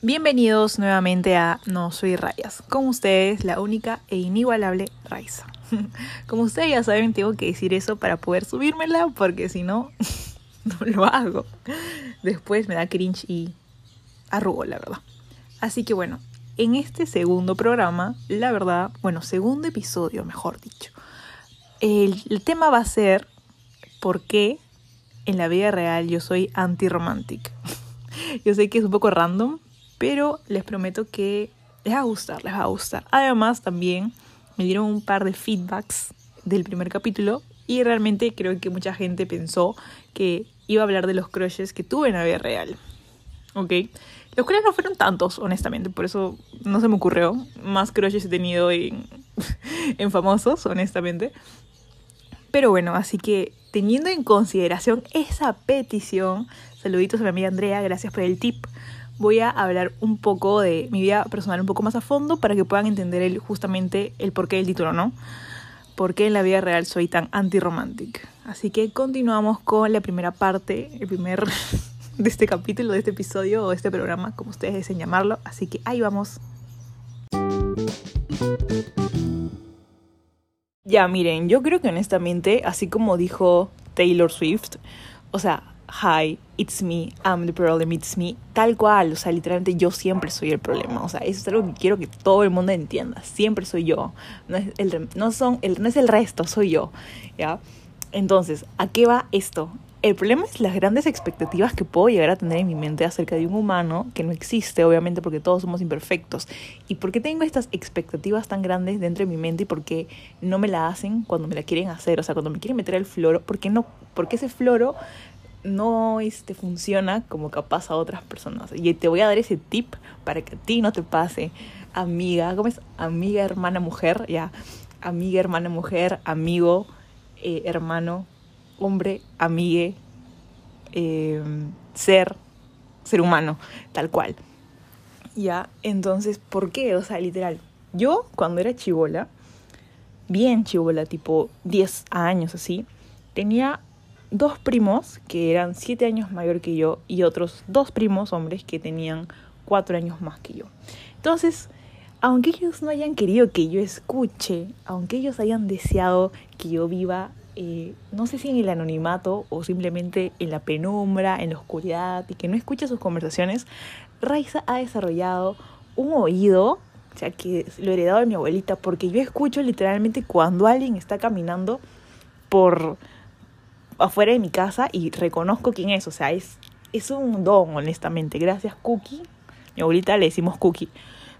Bienvenidos nuevamente a No Soy Rayas. Con ustedes, la única e inigualable Raiza. Como ustedes ya saben, tengo que decir eso para poder subírmela, porque si no, no lo hago. Después me da cringe y arrugo, la verdad. Así que bueno, en este segundo programa, la verdad, bueno, segundo episodio, mejor dicho, el, el tema va a ser por qué en la vida real yo soy anti-romantic. Yo sé que es un poco random, pero les prometo que les va a gustar, les va a gustar. Además, también me dieron un par de feedbacks del primer capítulo y realmente creo que mucha gente pensó que iba a hablar de los crushes que tuve en la vida real. ¿Ok? Los crushes no fueron tantos, honestamente, por eso no se me ocurrió. Más crushes he tenido en, en famosos, honestamente. Pero bueno, así que teniendo en consideración esa petición, saluditos a mi amiga Andrea, gracias por el tip voy a hablar un poco de mi vida personal un poco más a fondo para que puedan entender el, justamente el porqué del título, ¿no? Por qué en la vida real soy tan anti-romantic. Así que continuamos con la primera parte, el primer de este capítulo, de este episodio o de este programa, como ustedes deseen llamarlo. Así que ahí vamos. Ya, miren, yo creo que honestamente, así como dijo Taylor Swift, o sea, hi, it's me, I'm the problem, it's me, tal cual, o sea, literalmente yo siempre soy el problema, o sea, eso es algo que quiero que todo el mundo entienda, siempre soy yo, no es el, no son, el, no es el resto, soy yo, ¿ya? Entonces, ¿a qué va esto? El problema es las grandes expectativas que puedo llegar a tener en mi mente acerca de un humano que no existe, obviamente, porque todos somos imperfectos. ¿Y por qué tengo estas expectativas tan grandes dentro de mi mente y por qué no me la hacen cuando me la quieren hacer? O sea, cuando me quieren meter el floro, ¿por qué no? Porque ese floro no este, funciona como capaz a otras personas. Y te voy a dar ese tip para que a ti no te pase, amiga, ¿cómo es? Amiga, hermana, mujer, ya. Amiga, hermana, mujer, amigo, eh, hermano, hombre, amigue, eh, ser, ser humano, tal cual. Ya, entonces, ¿por qué? O sea, literal, yo cuando era chivola, bien chivola, tipo 10 años así, tenía dos primos que eran siete años mayor que yo y otros dos primos hombres que tenían cuatro años más que yo. Entonces, aunque ellos no hayan querido que yo escuche, aunque ellos hayan deseado que yo viva, eh, no sé si en el anonimato o simplemente en la penumbra, en la oscuridad y que no escuche sus conversaciones, Raiza ha desarrollado un oído, o sea, que lo he heredado de mi abuelita, porque yo escucho literalmente cuando alguien está caminando por afuera de mi casa y reconozco quién es. O sea, es, es un don, honestamente. Gracias, Cookie. Mi abuelita le decimos Cookie.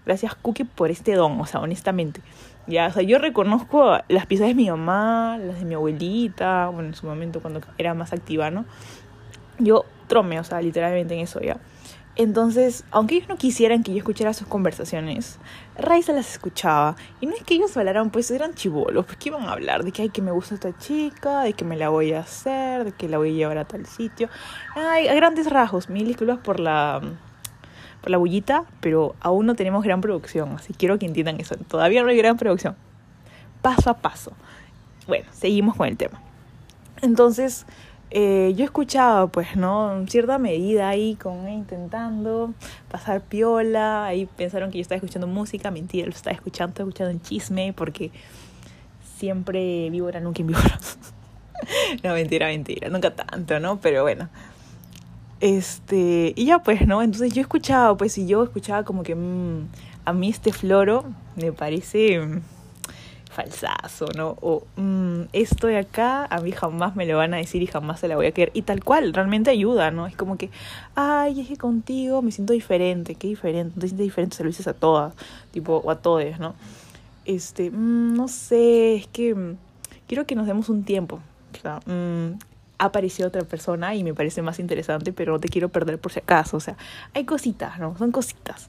Gracias, Cookie, por este don, o sea, honestamente. Ya, o sea, yo reconozco las piezas de mi mamá, las de mi abuelita, bueno, en su momento cuando era más activa, ¿no? Yo trome, o sea, literalmente en eso, ya. Entonces, aunque ellos no quisieran que yo escuchara sus conversaciones, Raiza las escuchaba. Y no es que ellos hablaran, pues eran chivolos, pues que iban a hablar de que, ay, que me gusta esta chica, de que me la voy a hacer, de que la voy a llevar a tal sitio. Ay, a grandes rasgos, mil disculpas por la, la bullita, pero aún no tenemos gran producción, así quiero que entiendan eso. Todavía no hay gran producción. Paso a paso. Bueno, seguimos con el tema. Entonces, eh, yo escuchaba, pues, ¿no? En cierta medida ahí, con intentando pasar piola. Ahí pensaron que yo estaba escuchando música. Mentira, lo estaba escuchando, estaba escuchando un chisme porque siempre víbora, nunca víbora. no, mentira, mentira. Nunca tanto, ¿no? Pero bueno. Este, y ya pues, ¿no? Entonces yo escuchaba, pues, y yo escuchaba como que mmm, a mí este floro me parece falsazo, ¿no? O mm, esto de acá a mí jamás me lo van a decir y jamás se la voy a querer. Y tal cual, realmente ayuda, ¿no? Es como que, ay, es que contigo me siento diferente, qué diferente, te sientes diferente, se lo dices a todas, tipo, o a todos, ¿no? Este, mm, no sé, es que mm, quiero que nos demos un tiempo. O sea, ha aparecido otra persona y me parece más interesante, pero no te quiero perder por si acaso. O sea, hay cositas, ¿no? Son cositas.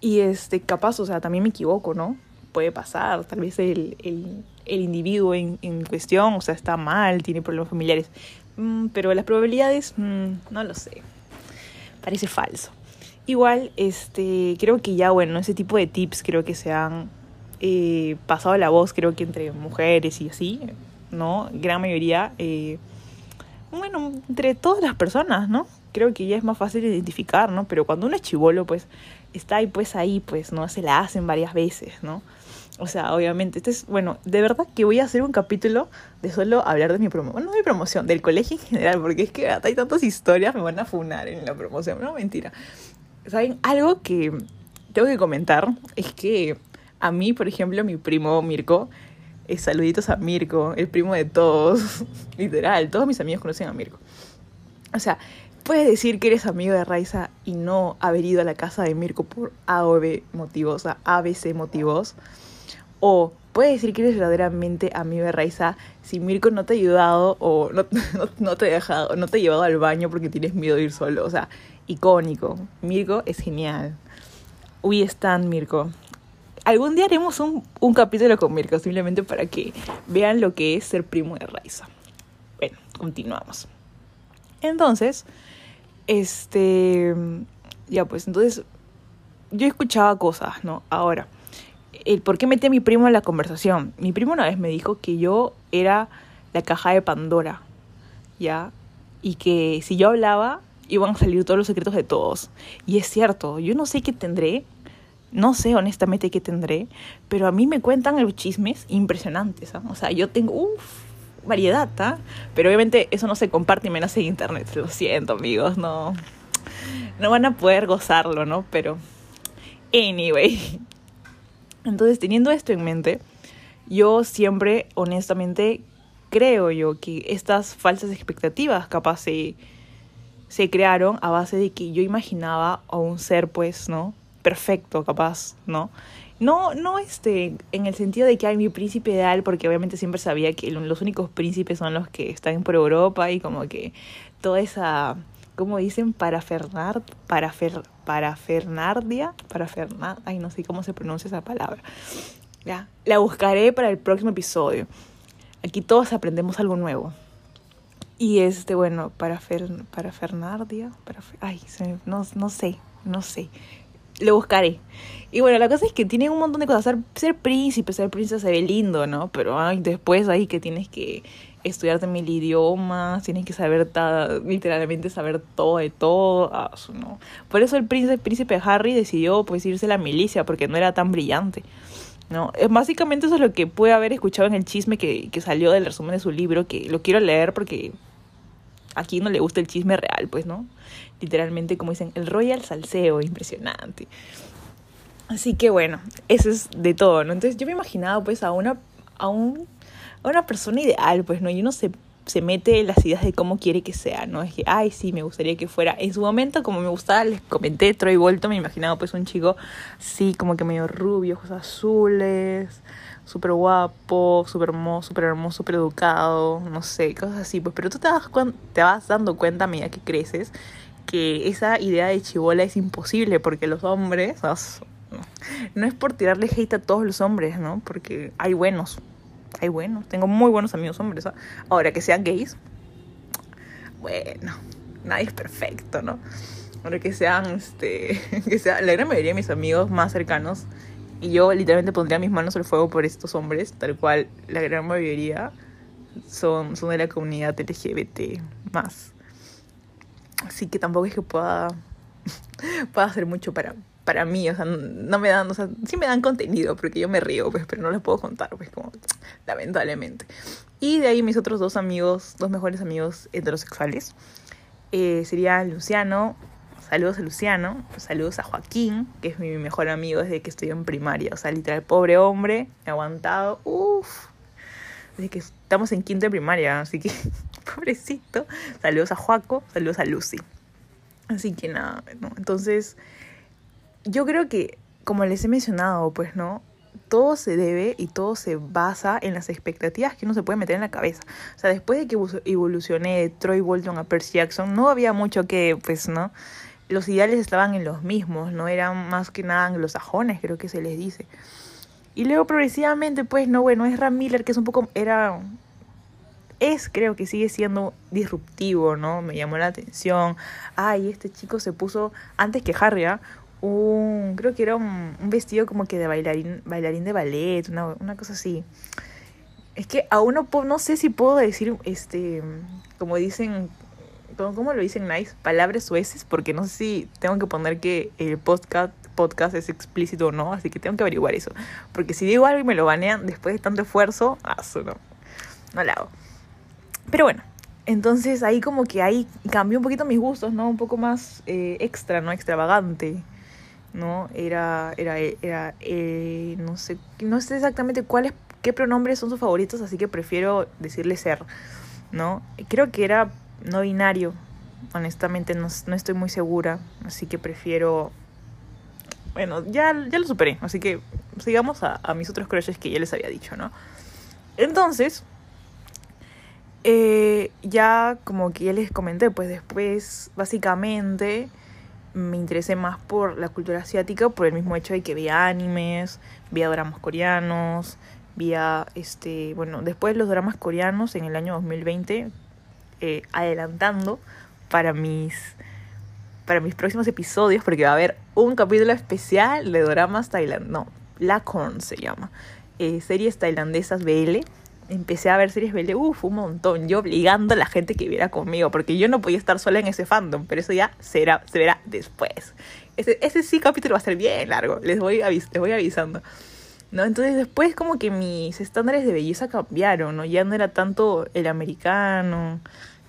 Y este, capaz, o sea, también me equivoco, ¿no? puede pasar, tal vez el, el, el individuo en, en, cuestión, o sea, está mal, tiene problemas familiares, mm, pero las probabilidades, mm, no lo sé, parece falso. Igual, este, creo que ya, bueno, ese tipo de tips creo que se han eh, pasado la voz, creo que entre mujeres y así, ¿no? Gran mayoría, eh, bueno, entre todas las personas, ¿no? Creo que ya es más fácil identificar, ¿no? Pero cuando uno es chivolo, pues está ahí, pues ahí, pues, ¿no? Se la hacen varias veces, ¿no? O sea, obviamente, este es, bueno, de verdad que voy a hacer un capítulo de solo hablar de mi promoción, no de mi promoción, del colegio en general, porque es que hay tantas historias, me van a funar en la promoción, no, mentira. ¿Saben? Algo que tengo que comentar es que a mí, por ejemplo, mi primo Mirko, eh, saluditos a Mirko, el primo de todos, literal, todos mis amigos conocen a Mirko. O sea, puedes decir que eres amigo de Raiza y no haber ido a la casa de Mirko por A o B motivos, o sea, ABC motivos. O puedes decir que eres verdaderamente amigo de Raiza si Mirko no te ha ayudado o no, no, te ha dejado, no te ha llevado al baño porque tienes miedo de ir solo. O sea, icónico. Mirko es genial. We stand, Mirko. Algún día haremos un, un capítulo con Mirko, simplemente para que vean lo que es ser primo de Raiza. Bueno, continuamos. Entonces, este, ya pues, entonces yo escuchaba cosas, ¿no? Ahora, el por qué metí a mi primo en la conversación. Mi primo una vez me dijo que yo era la caja de Pandora, ¿ya? Y que si yo hablaba, iban a salir todos los secretos de todos. Y es cierto, yo no sé qué tendré, no sé honestamente qué tendré, pero a mí me cuentan los chismes impresionantes. ¿ah? O sea, yo tengo, uff, variedad, ¿ah? Pero obviamente eso no se comparte y menos en internet. Lo siento, amigos, no. No van a poder gozarlo, ¿no? Pero. Anyway. Entonces, teniendo esto en mente, yo siempre, honestamente, creo yo que estas falsas expectativas capaz se crearon a base de que yo imaginaba a un ser, pues, ¿no? Perfecto, capaz, ¿no? No, no este, en el sentido de que hay mi príncipe ideal, porque obviamente siempre sabía que los únicos príncipes son los que están por Europa y como que toda esa, ¿cómo dicen? Para Fernard, para Fer, para Fernardia, para Fernand, ay no sé cómo se pronuncia esa palabra. Ya, la buscaré para el próximo episodio. Aquí todos aprendemos algo nuevo. Y este, bueno, para Fer, para Fernardia, para ay, no, no sé, no sé lo buscaré. Y bueno, la cosa es que tienen un montón de cosas. Ser, ser príncipe, ser princesa se ve lindo, ¿no? Pero después ahí que tienes que estudiarte mil idiomas, tienes que saber, literalmente saber todo de todo. Ah, no. Por eso el príncipe, príncipe Harry decidió pues irse a la milicia, porque no era tan brillante. ¿no? Básicamente eso es lo que puede haber escuchado en el chisme que, que salió del resumen de su libro, que lo quiero leer porque aquí no le gusta el chisme real, pues, ¿no? Literalmente, como dicen, el Royal Salseo, impresionante. Así que bueno, eso es de todo, ¿no? Entonces yo me imaginaba pues a una, a un, a una persona ideal, pues, ¿no? Y uno se, se mete en las ideas de cómo quiere que sea, ¿no? Es que, ay, sí, me gustaría que fuera. En su momento, como me gustaba, les comenté Troy Bolton, me imaginaba pues un chico, sí, como que medio rubio, ojos azules, súper guapo, súper hermoso, súper hermoso, súper educado, no sé, cosas así, pues, pero tú te vas, te vas dando cuenta a medida que creces que esa idea de chivola es imposible porque los hombres, no es por tirarle hate a todos los hombres, ¿no? Porque hay buenos, hay buenos, tengo muy buenos amigos hombres, ahora que sean gays, bueno, nadie es perfecto, ¿no? Ahora que sean, este, que sea, la gran mayoría de mis amigos más cercanos y yo literalmente pondría mis manos al fuego por estos hombres, tal cual la gran mayoría son, son de la comunidad LGBT más. Así que tampoco es que pueda, pueda hacer mucho para, para mí, o sea, no me dan, o sea, sí me dan contenido porque yo me río, pues, pero no les puedo contar, pues, como, lamentablemente. Y de ahí mis otros dos amigos, dos mejores amigos heterosexuales, eh, sería Luciano Saludos a Luciano, saludos a Joaquín, que es mi mejor amigo desde que estoy en primaria. O sea, literal, pobre hombre, he aguantado, uff, desde que estamos en quinto de primaria, así que, pobrecito. Saludos a Joaco, saludos a Lucy. Así que nada, ¿no? Entonces, yo creo que, como les he mencionado, pues, ¿no? todo se debe y todo se basa en las expectativas que uno se puede meter en la cabeza. O sea, después de que evolucioné de Troy Bolton a Percy Jackson, no había mucho que, pues, ¿no? Los ideales estaban en los mismos, no eran más que nada anglosajones, creo que se les dice. Y luego progresivamente, pues, no, bueno, es Ram Miller, que es un poco, era, es, creo que sigue siendo disruptivo, ¿no? Me llamó la atención. Ay, este chico se puso, antes que Harry, ¿ah? un, creo que era un, vestido como que de bailarín, bailarín de ballet, una, una cosa así. Es que aún no, no sé si puedo decir, este, como dicen, ¿cómo lo dicen nice? Palabras sueces, porque no sé si tengo que poner que el podcast, podcast es explícito o no, así que tengo que averiguar eso. Porque si digo algo y me lo banean después de tanto esfuerzo, ah, no, no lo hago. Pero bueno, entonces ahí como que ahí cambió un poquito mis gustos, ¿no? Un poco más eh, extra, ¿no? Extravagante, ¿no? Era, era, era, eh, no sé, no sé exactamente cuáles, qué pronombres son sus favoritos, así que prefiero decirle ser, ¿no? Creo que era no binario, honestamente no, no estoy muy segura, así que prefiero... Bueno, ya, ya lo superé, así que sigamos a, mis otros crushes que ya les había dicho, ¿no? Entonces, eh, ya como que ya les comenté, pues después básicamente me interesé más por la cultura asiática por el mismo hecho de que veía animes, veía dramas coreanos, veía, este, bueno, después los dramas coreanos en el año 2020, eh, adelantando para mis, para mis próximos episodios, porque va a haber un capítulo especial de dramas tailandeses, no, Lacorn se llama, eh, series tailandesas BL, empecé a ver series BL, uff, un montón. Yo obligando a la gente que viera conmigo, porque yo no podía estar sola en ese fandom, pero eso ya será, se verá después. Ese, ese sí capítulo va a ser bien largo, les voy, les voy avisando. ¿No? Entonces después como que mis estándares de belleza cambiaron, ¿no? Ya no era tanto el americano,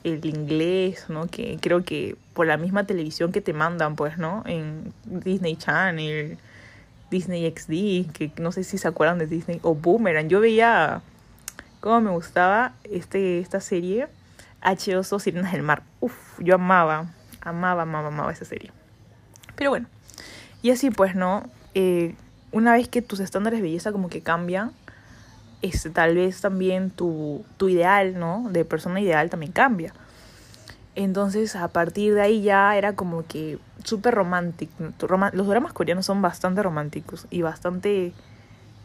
el inglés, ¿no? Que creo que por la misma televisión que te mandan, pues, ¿no? En Disney Channel, Disney XD, que no sé si se acuerdan de Disney, o Boomerang. Yo veía cómo me gustaba este, esta serie, H2O Sirenas del Mar. Uf, yo amaba, amaba, amaba, amaba esa serie. Pero bueno, y así pues, ¿no? Eh, una vez que tus estándares de belleza como que cambian, este, tal vez también tu, tu ideal, ¿no? De persona ideal también cambia. Entonces, a partir de ahí ya era como que súper romántico. Los dramas coreanos son bastante románticos y bastante...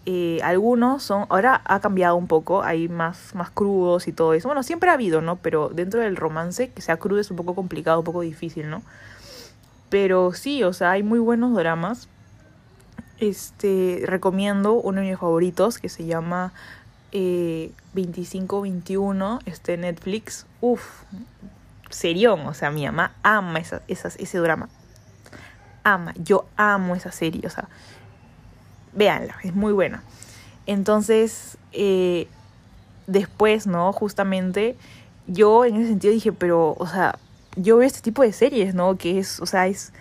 Eh, algunos son... Ahora ha cambiado un poco, hay más, más crudos y todo eso. Bueno, siempre ha habido, ¿no? Pero dentro del romance, que sea crudo es un poco complicado, un poco difícil, ¿no? Pero sí, o sea, hay muy buenos dramas. Este, recomiendo uno de mis favoritos que se llama eh, 2521, este Netflix. Uf, serión, o sea, mi mamá ama esa, ese drama. Ama, yo amo esa serie, o sea, véanla, es muy buena. Entonces, eh, después, ¿no? Justamente, yo en ese sentido dije, pero, o sea, yo veo este tipo de series, ¿no? Que es, o sea, es,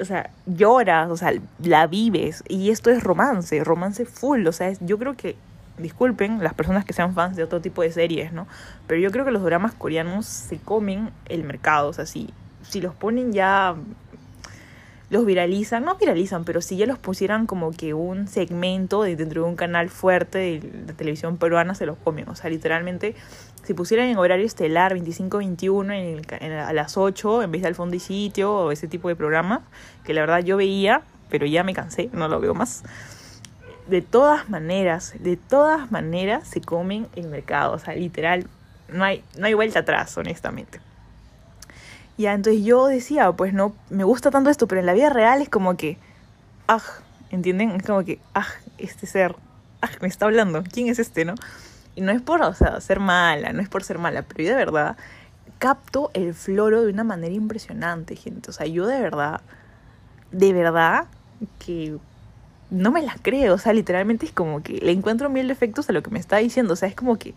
o sea, lloras, o sea, la vives. Y esto es romance, romance full, o sea, es, yo creo que, disculpen las personas que sean fans de otro tipo de series, ¿no? Pero yo creo que los dramas coreanos se comen el mercado, o sea, si, si los ponen ya los viralizan, no viralizan, pero si ya los pusieran como que un segmento de, dentro de un canal fuerte de la televisión peruana, se los comen. O sea, literalmente, si pusieran en horario estelar 25-21 en el, en, a las 8, en vez de al fondo y sitio o ese tipo de programas, que la verdad yo veía, pero ya me cansé, no lo veo más. De todas maneras, de todas maneras se comen el mercado. O sea, literal, no hay, no hay vuelta atrás, honestamente. Ya, entonces yo decía, pues no, me gusta tanto esto, pero en la vida real es como que, ah, ¿entienden? Es como que, ah, este ser, ah, me está hablando, ¿quién es este, no? Y no es por, o sea, ser mala, no es por ser mala, pero yo de verdad capto el floro de una manera impresionante, gente. O sea, yo de verdad, de verdad que no me las creo. O sea, literalmente es como que le encuentro mil defectos a lo que me está diciendo. O sea, es como que,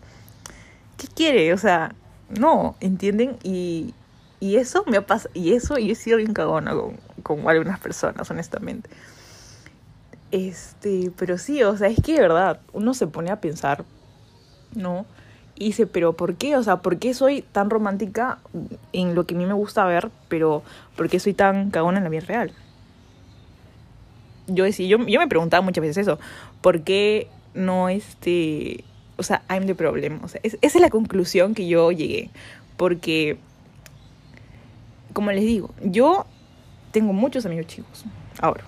¿qué quiere? O sea, no, ¿entienden? Y, y eso me ha pasado, y eso yo he sido bien cagona con, con algunas personas, honestamente. Este, pero sí, o sea, es que de verdad, uno se pone a pensar, ¿no? Y dice, pero ¿por qué? O sea, ¿por qué soy tan romántica en lo que a mí me gusta ver, pero ¿por qué soy tan cagona en la vida real? Yo decía, yo, yo me preguntaba muchas veces eso, ¿por qué no este, o sea, I'm the problem? O sea, es, esa es la conclusión que yo llegué, porque como les digo, yo tengo muchos amigos chicos. Ahora,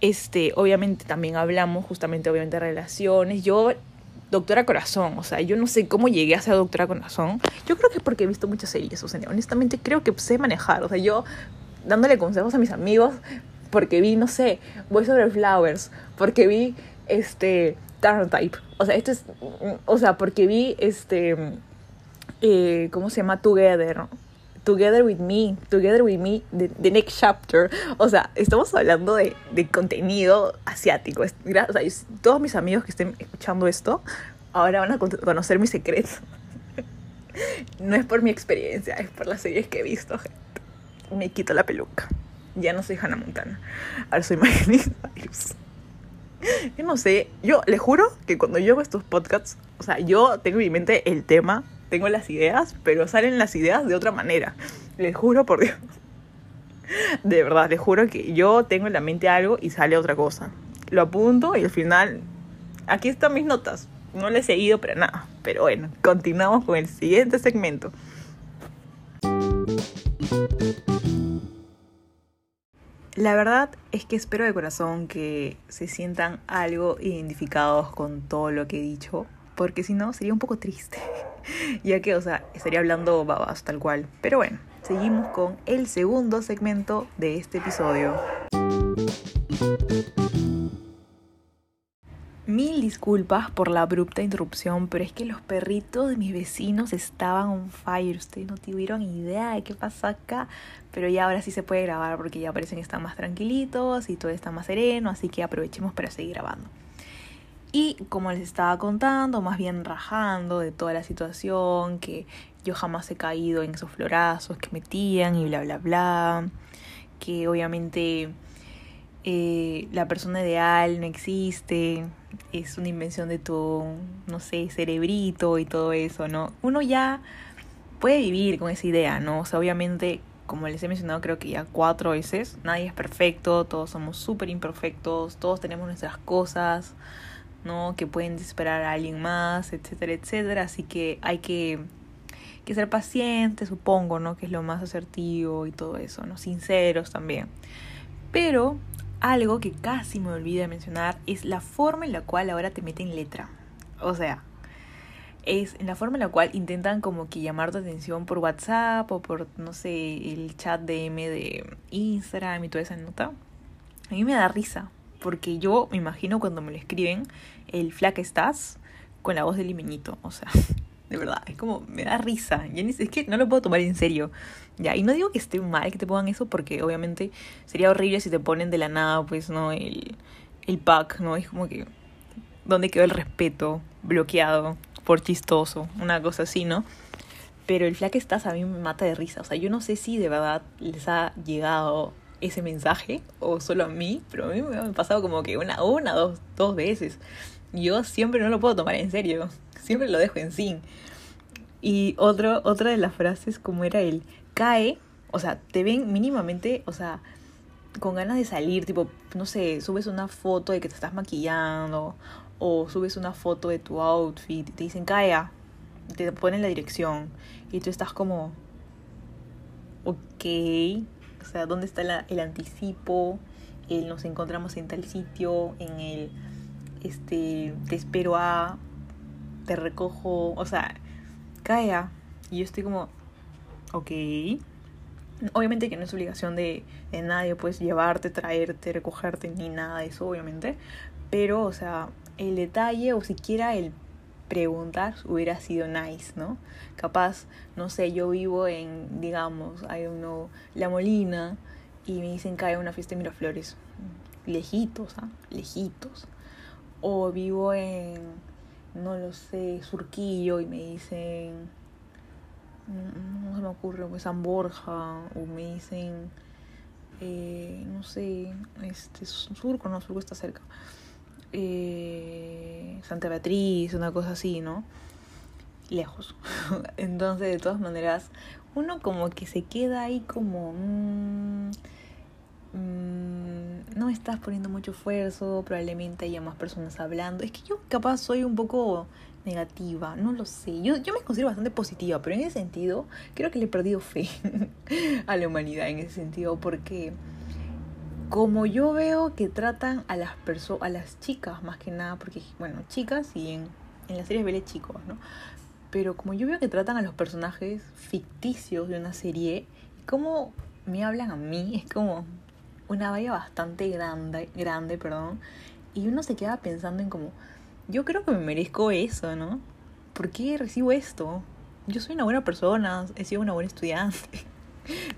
este, obviamente también hablamos justamente, obviamente, de relaciones. Yo, doctora corazón, o sea, yo no sé cómo llegué a ser doctora corazón. Yo creo que es porque he visto muchas series, o sea, honestamente creo que sé manejar. O sea, yo dándole consejos a mis amigos porque vi, no sé, Voy sobre Flowers, porque vi, este, Type. O sea, esto es. O sea, porque vi este. Eh, ¿Cómo se llama? Together. Together with Me, Together with Me, the, next chapter. O sea, estamos hablando de, de contenido asiático. o sea, todos mis amigos que estén escuchando esto, ahora van a conocer mi secreto. no es por mi experiencia, es por las series que he visto, gente. Me quito la peluca. Ya no soy Hannah Montana. Ahora soy Miley Yo no sé, yo le juro que cuando yo hago estos podcasts, o sea, yo tengo en mi mente el tema, tengo las ideas, pero salen las ideas de otra manera. Les juro por Dios. De verdad, les juro que yo tengo en la mente algo y sale otra cosa. Lo apunto y al final, aquí están mis notas. No les he seguido para nada. Pero bueno, continuamos con el siguiente segmento. La verdad es que espero de corazón que se sientan algo identificados con todo lo que he dicho, porque si no sería un poco triste, ya que, o sea, estaría hablando babas tal cual. Pero bueno, seguimos con el segundo segmento de este episodio. Mil disculpas por la abrupta interrupción, pero es que los perritos de mis vecinos estaban on fire. Ustedes no tuvieron idea de qué pasó acá. Pero ya ahora sí se puede grabar porque ya parecen están más tranquilitos y todo está más sereno. Así que aprovechemos para seguir grabando. Y como les estaba contando, más bien rajando de toda la situación, que yo jamás he caído en esos florazos que metían y bla, bla, bla. Que obviamente eh, la persona ideal no existe es una invención de tu, no sé, cerebrito y todo eso, ¿no? Uno ya puede vivir con esa idea, ¿no? O sea, obviamente, como les he mencionado creo que ya cuatro veces, nadie es perfecto, todos somos súper imperfectos, todos tenemos nuestras cosas, ¿no? Que pueden desesperar a alguien más, etcétera, etcétera. Así que hay que, que ser pacientes, supongo, ¿no? Que es lo más asertivo y todo eso, ¿no? Sinceros también. Pero algo que casi me olvidé mencionar es la forma en la cual ahora te meten letra. O sea, es en la forma en la cual intentan como que llamar tu atención por WhatsApp o por, no sé, el chat DM de Instagram y toda esa nota. A mí me da risa, porque yo me imagino cuando me lo escriben, el flaca estás con la voz del limeñito. O sea, de verdad, es como, me da risa. Es que no lo puedo tomar en serio. Ya, y no digo que esté mal que te pongan eso porque obviamente sería horrible si te ponen de la nada, pues, ¿no? El, el pack, ¿no? Es como que, ¿dónde quedó el respeto? Bloqueado, por chistoso, una cosa así, ¿no? Pero el flaque estás a mí me mata de risa. O sea, yo no sé si de verdad les ha llegado ese mensaje o solo a mí, pero a mí me ha pasado como que una, una, dos, dos veces. Yo siempre no lo puedo tomar en serio. Siempre lo dejo en sin. Y otro, otra de las frases como era el cae, o sea, te ven mínimamente, o sea, con ganas de salir, tipo, no sé, subes una foto de que te estás maquillando o subes una foto de tu outfit y te dicen, cae, te ponen la dirección y tú estás como, ok, o sea, ¿dónde está el anticipo? El nos encontramos en tal sitio, en el, este, te espero a, te recojo, o sea, cae y yo estoy como, ok. Obviamente que no es obligación de, de nadie, pues llevarte, traerte, recogerte, ni nada de eso, obviamente. Pero, o sea, el detalle o siquiera el preguntar hubiera sido nice, ¿no? Capaz, no sé, yo vivo en, digamos, hay uno, La Molina, y me dicen que hay una fiesta de Miraflores. Lejitos, ¿ah? Lejitos. O vivo en, no lo sé, Surquillo, y me dicen no se me ocurre, pues San Borja, o me dicen, eh, no sé, este, Surco, no, Surco está cerca, eh, Santa Beatriz, una cosa así, ¿no? Lejos. Entonces, de todas maneras, uno como que se queda ahí como... Mmm, no estás poniendo mucho esfuerzo, probablemente haya más personas hablando. Es que yo capaz soy un poco negativa, no lo sé. Yo, yo me considero bastante positiva, pero en ese sentido creo que le he perdido fe a la humanidad en ese sentido, porque como yo veo que tratan a las personas, a las chicas más que nada, porque bueno, chicas y en, en las series vele chicos, ¿no? Pero como yo veo que tratan a los personajes ficticios de una serie, como me hablan a mí, es como una valla bastante grande, grande, perdón, y uno se queda pensando en como yo creo que me merezco eso, ¿no? ¿Por qué recibo esto? Yo soy una buena persona, he sido una buena estudiante,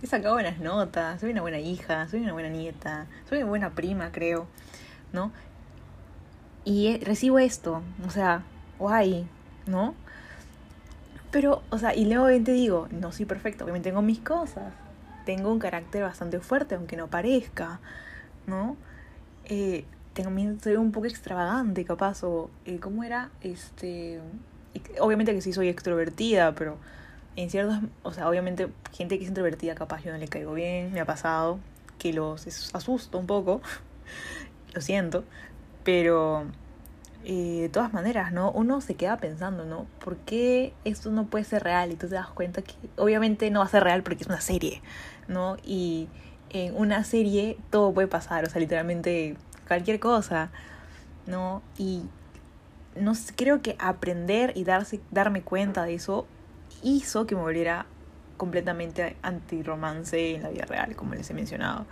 he sacado buenas notas, soy una buena hija, soy una buena nieta, soy una buena prima, creo, ¿no? Y recibo esto, o sea, guay, ¿no? Pero, o sea, y luego te digo, no soy perfecto, me tengo mis cosas, tengo un carácter bastante fuerte, aunque no parezca, ¿no? Eh, tengo, soy un poco extravagante, capaz, o eh, ¿cómo era? Este, obviamente que sí soy extrovertida, pero en ciertos, o sea, obviamente gente que es introvertida, capaz yo no le caigo bien, me ha pasado, que los asusto un poco, lo siento, pero eh, de todas maneras, ¿no? Uno se queda pensando, ¿no? ¿Por qué esto no puede ser real? Y tú te das cuenta que obviamente no va a ser real porque es una serie, ¿no? Y en una serie todo puede pasar, o sea, literalmente cualquier cosa, ¿no? Y no creo que aprender y darse, darme cuenta de eso hizo que me volviera completamente anti-romance en la vida real, como les he mencionado.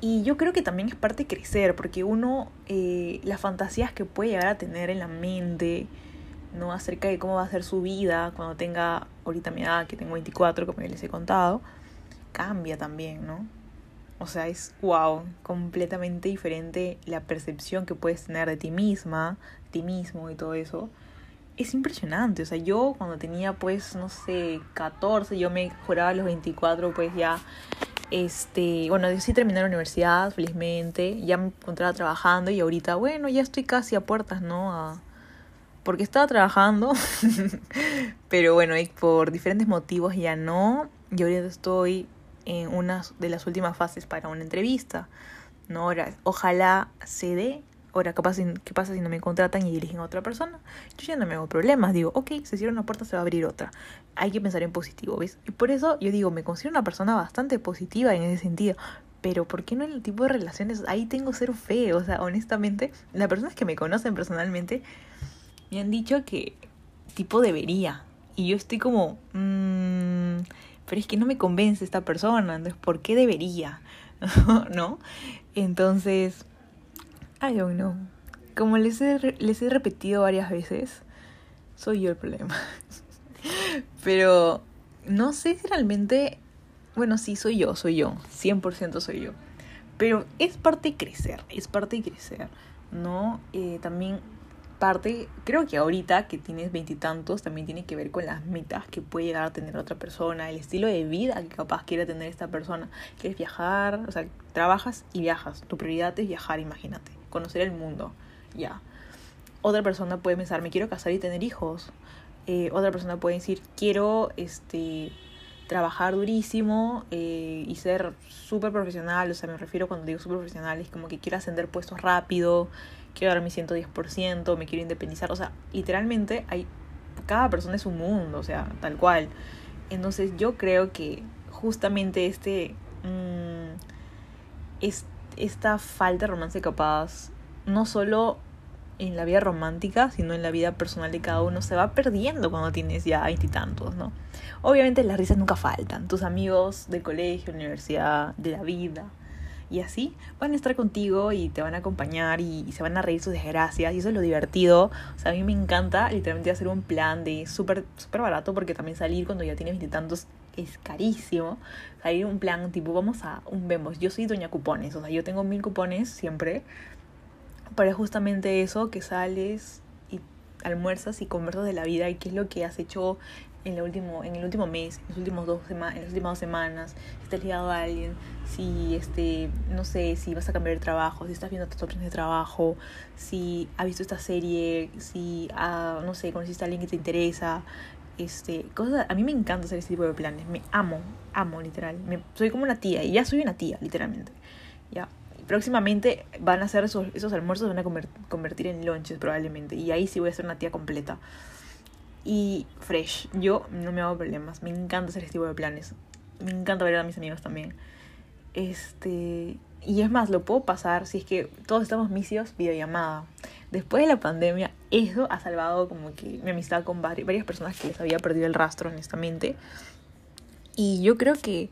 Y yo creo que también es parte de crecer, porque uno, eh, las fantasías que puede llegar a tener en la mente, ¿no? Acerca de cómo va a ser su vida cuando tenga, ahorita mi edad, que tengo 24, como ya les he contado, cambia también, ¿no? O sea, es wow, completamente diferente la percepción que puedes tener de ti misma, ti mismo y todo eso. Es impresionante, o sea, yo cuando tenía pues, no sé, 14, yo me juraba a los 24, pues ya este, bueno, sí terminé la universidad, felizmente, ya me encontraba trabajando y ahorita, bueno, ya estoy casi a puertas, ¿no? Porque estaba trabajando, pero bueno, por diferentes motivos ya no. Y ahorita estoy en una de las últimas fases para una entrevista, ¿no? Ahora, ojalá se dé Ahora, capaz, ¿qué pasa si no me contratan y dirigen a otra persona? Yo ya no me hago problemas. Digo, ok, se cierra una puerta, se va a abrir otra. Hay que pensar en positivo, ¿ves? Y por eso yo digo, me considero una persona bastante positiva en ese sentido. Pero ¿por qué no en el tipo de relaciones? Ahí tengo cero fe. O sea, honestamente, las personas que me conocen personalmente me han dicho que tipo debería. Y yo estoy como, mmm, pero es que no me convence esta persona. Entonces, ¿por qué debería? ¿No? Entonces I don't know. Como les he, les he repetido varias veces, soy yo el problema. Pero no sé si realmente... Bueno, sí, soy yo, soy yo. 100% soy yo. Pero es parte de crecer, es parte de crecer, ¿no? Eh, también parte, creo que ahorita que tienes veintitantos, también tiene que ver con las metas que puede llegar a tener otra persona, el estilo de vida que capaz quiere tener esta persona. Quieres viajar, o sea, trabajas y viajas. Tu prioridad es viajar, imagínate conocer el mundo, ya. Otra persona puede pensar, me quiero casar y tener hijos. Eh, otra persona puede decir, quiero este, trabajar durísimo eh, y ser súper profesional. O sea, me refiero cuando digo súper profesional, es como que quiero ascender puestos rápido, quiero dar mi 110%, me quiero independizar. O sea, literalmente hay, cada persona es un mundo, o sea, tal cual. Entonces yo creo que justamente este... Este esta falta de romance capaz, no solo en la vida romántica, sino en la vida personal de cada uno, se va perdiendo cuando tienes ya veintitantos, ¿no? Obviamente las risas nunca faltan, tus amigos del colegio, universidad, de la vida, y así van a estar contigo y te van a acompañar y, se van a reír sus desgracias y eso es lo divertido. O sea, a mí me encanta literalmente hacer un plan de súper súper barato porque también salir cuando ya tienes veintitantos es carísimo. Salir un plan tipo, vamos a un vemos. Yo soy doña cupones, o sea, yo tengo mil cupones siempre. Para justamente eso que sales y almuerzas y conversas de la vida y qué es lo que has hecho en, el último, en el último mes, en, los últimos dos en las últimas dos semanas, si estás ligado a alguien, si, este, no sé, si vas a cambiar de trabajo, si estás viendo tus opciones de trabajo, si has visto esta serie, si, ah, no sé, conociste a alguien que te interesa, este, cosas, a mí me encanta hacer ese tipo de planes, me amo, amo literal, me, soy como una tía y ya soy una tía literalmente, ya. Próximamente van a hacer esos, esos almuerzos, van a convertir en lunches probablemente y ahí sí voy a ser una tía completa y fresh. Yo no me hago problemas. Me encanta hacer este tipo de planes. Me encanta ver a mis amigos también. Este. Y es más, lo puedo pasar si es que todos estamos misios videollamada. Después de la pandemia, eso ha salvado como que mi amistad con varias personas que les había perdido el rastro, honestamente. Y yo creo que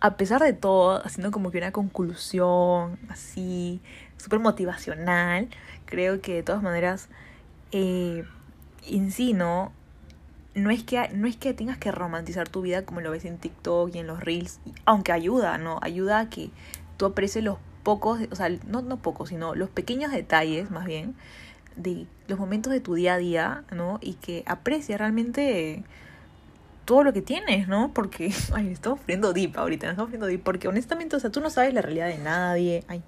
a pesar de todo, haciendo como que una conclusión así, súper motivacional, creo que de todas maneras, eh, en sí, ¿no? No es, que, no es que tengas que romantizar tu vida como lo ves en TikTok y en los Reels, aunque ayuda, ¿no? Ayuda a que tú aprecies los pocos, o sea, no, no pocos, sino los pequeños detalles, más bien, de los momentos de tu día a día, ¿no? Y que aprecies realmente todo lo que tienes, ¿no? Porque, ay, estamos friendo deep ahorita, nos estamos friendo deep, porque honestamente, o sea, tú no sabes la realidad de nadie, ay,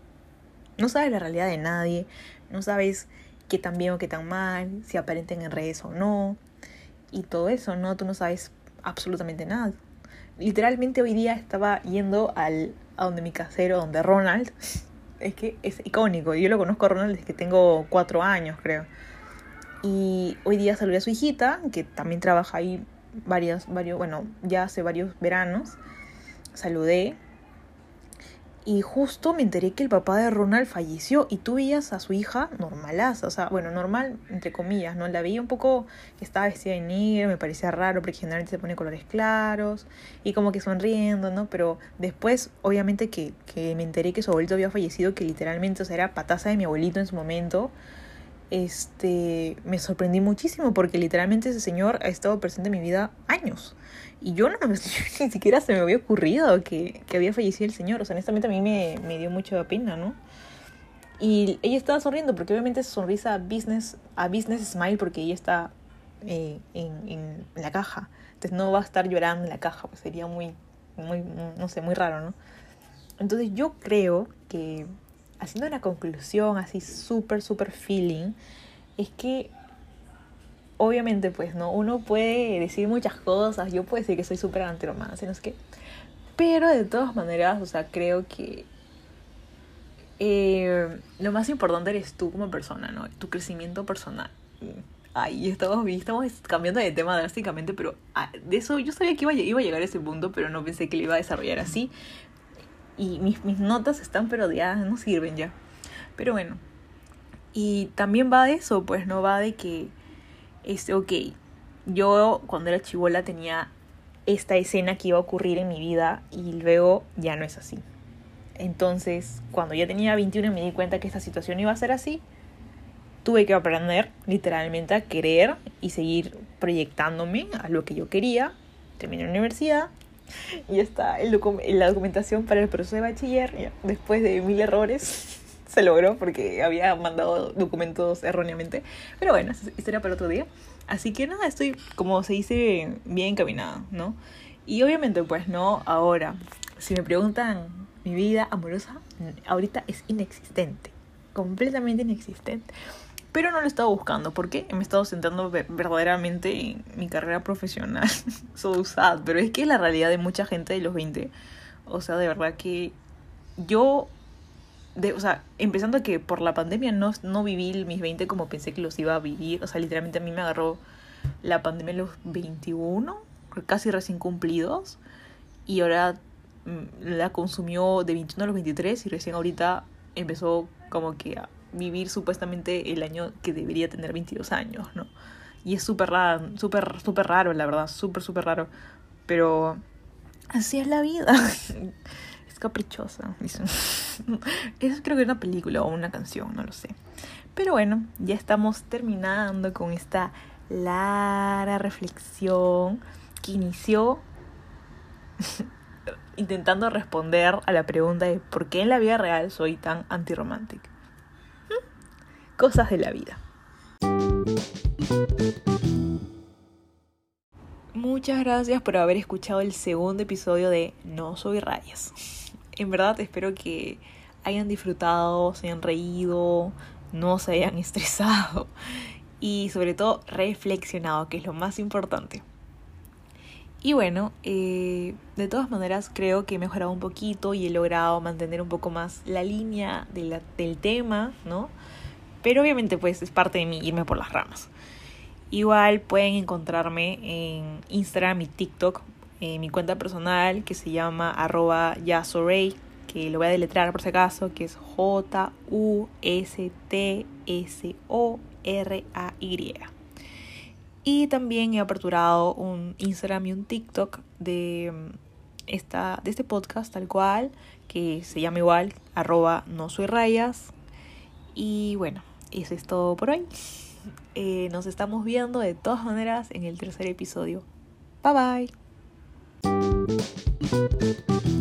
no sabes la realidad de nadie, no sabes qué tan bien o qué tan mal, si aparenten en redes o no, y todo eso, ¿no? Tú no sabes absolutamente nada. Literalmente hoy día estaba yendo al, a donde mi casero, donde Ronald, es que es icónico, yo lo conozco a Ronald desde que tengo cuatro años, creo. Y hoy día saludé a su hijita, que también trabaja ahí varios, varios, bueno, ya hace varios veranos. Saludé y justo me enteré que el papá de Ronald falleció y tú veías a su hija normalaza, o sea, bueno, normal entre comillas, ¿no? La veía un poco que estaba vestida de negro, me parecía raro porque generalmente se pone colores claros y como que sonriendo, ¿no? Pero después, obviamente que, que me enteré que su abuelito había fallecido, que literalmente, era pataza de mi abuelito en su momento, este, me sorprendí muchísimo porque literalmente ese señor ha estado presente en mi vida años. Y yo no ni siquiera se me había ocurrido que, que había fallecido el señor. O sea, honestamente a mí me, me dio mucha pena, ¿no? Y ella estaba sonriendo porque obviamente su sonrisa business, a business smile porque ella está eh, en, en, la caja. Entonces no va a estar llorando en la caja, pues sería muy, muy, no sé, muy raro, ¿no? Entonces yo creo que haciendo una conclusión así súper, súper feeling, es que obviamente pues no, uno puede decir muchas cosas, yo puedo decir que soy súper antirromance, no sé qué, pero de todas maneras, o sea, creo que eh, lo más importante eres tú como persona, ¿no? Tu crecimiento personal. Ay, estamos, estamos cambiando de tema drásticamente, pero ah, de eso yo sabía que iba, iba a llegar a ese punto, pero no pensé que lo iba a desarrollar así y mis, mis notas están pero ya no sirven ya. Pero bueno. Y también va de eso, pues no va de que, este, ok, yo cuando era chivola tenía esta escena que iba a ocurrir en mi vida y luego ya no es así. Entonces, cuando ya tenía 21 me di cuenta que esta situación iba a ser así, tuve que aprender literalmente a querer y seguir proyectándome a lo que yo quería. Terminé la universidad, y está el la documentación para el proceso de bachiller. Después de mil errores se logró porque había mandado documentos erróneamente. Pero bueno, esa historia para otro día. Así que nada, estoy, como se dice, bien encaminada, ¿no? Y obviamente, pues no, ahora, si me preguntan mi vida amorosa, ahorita es inexistente, completamente inexistente pero no lo he estado buscando porque me he estado centrando verdaderamente en mi carrera profesional. so sad, pero es que es la realidad de mucha gente de los 20. O sea, de verdad que yo, de, o sea, empezando que por la pandemia no, no viví mis 20 como pensé que los iba a vivir. O sea, literalmente a mí me agarró la pandemia a los 21, casi recién cumplidos. Y ahora mm, la consumió de 21 a los 23 y recién ahorita empezó como que a vivir supuestamente el año que debería tener 22 años, ¿no? Y es súper raro, súper, súper raro, la verdad, súper, súper raro. Pero así es la vida. es caprichosa. Eso creo que es una película o una canción, no lo sé. Pero bueno, ya estamos terminando con esta larga reflexión que inició intentando responder a la pregunta de por qué en la vida real soy tan antirromántica cosas de la vida. Muchas gracias por haber escuchado el segundo episodio de No Soy Rayas. En verdad espero que hayan disfrutado, se hayan reído, no se hayan estresado y sobre todo reflexionado, que es lo más importante. Y bueno, eh, de todas maneras creo que he mejorado un poquito y he logrado mantener un poco más la línea del tema, ¿no? Pero obviamente pues es parte de mí irme por las ramas. Igual pueden encontrarme en Instagram y TikTok, en mi cuenta personal que se llama arroba yasorey, que lo voy a deletrar por si acaso, que es J-U-S-T-S-O-R-A-Y. Y también he aperturado un Instagram y un TikTok de esta, de este podcast tal cual, que se llama igual, arroba no soy rayas. Y bueno, eso es todo por hoy. Eh, nos estamos viendo de todas maneras en el tercer episodio. Bye bye.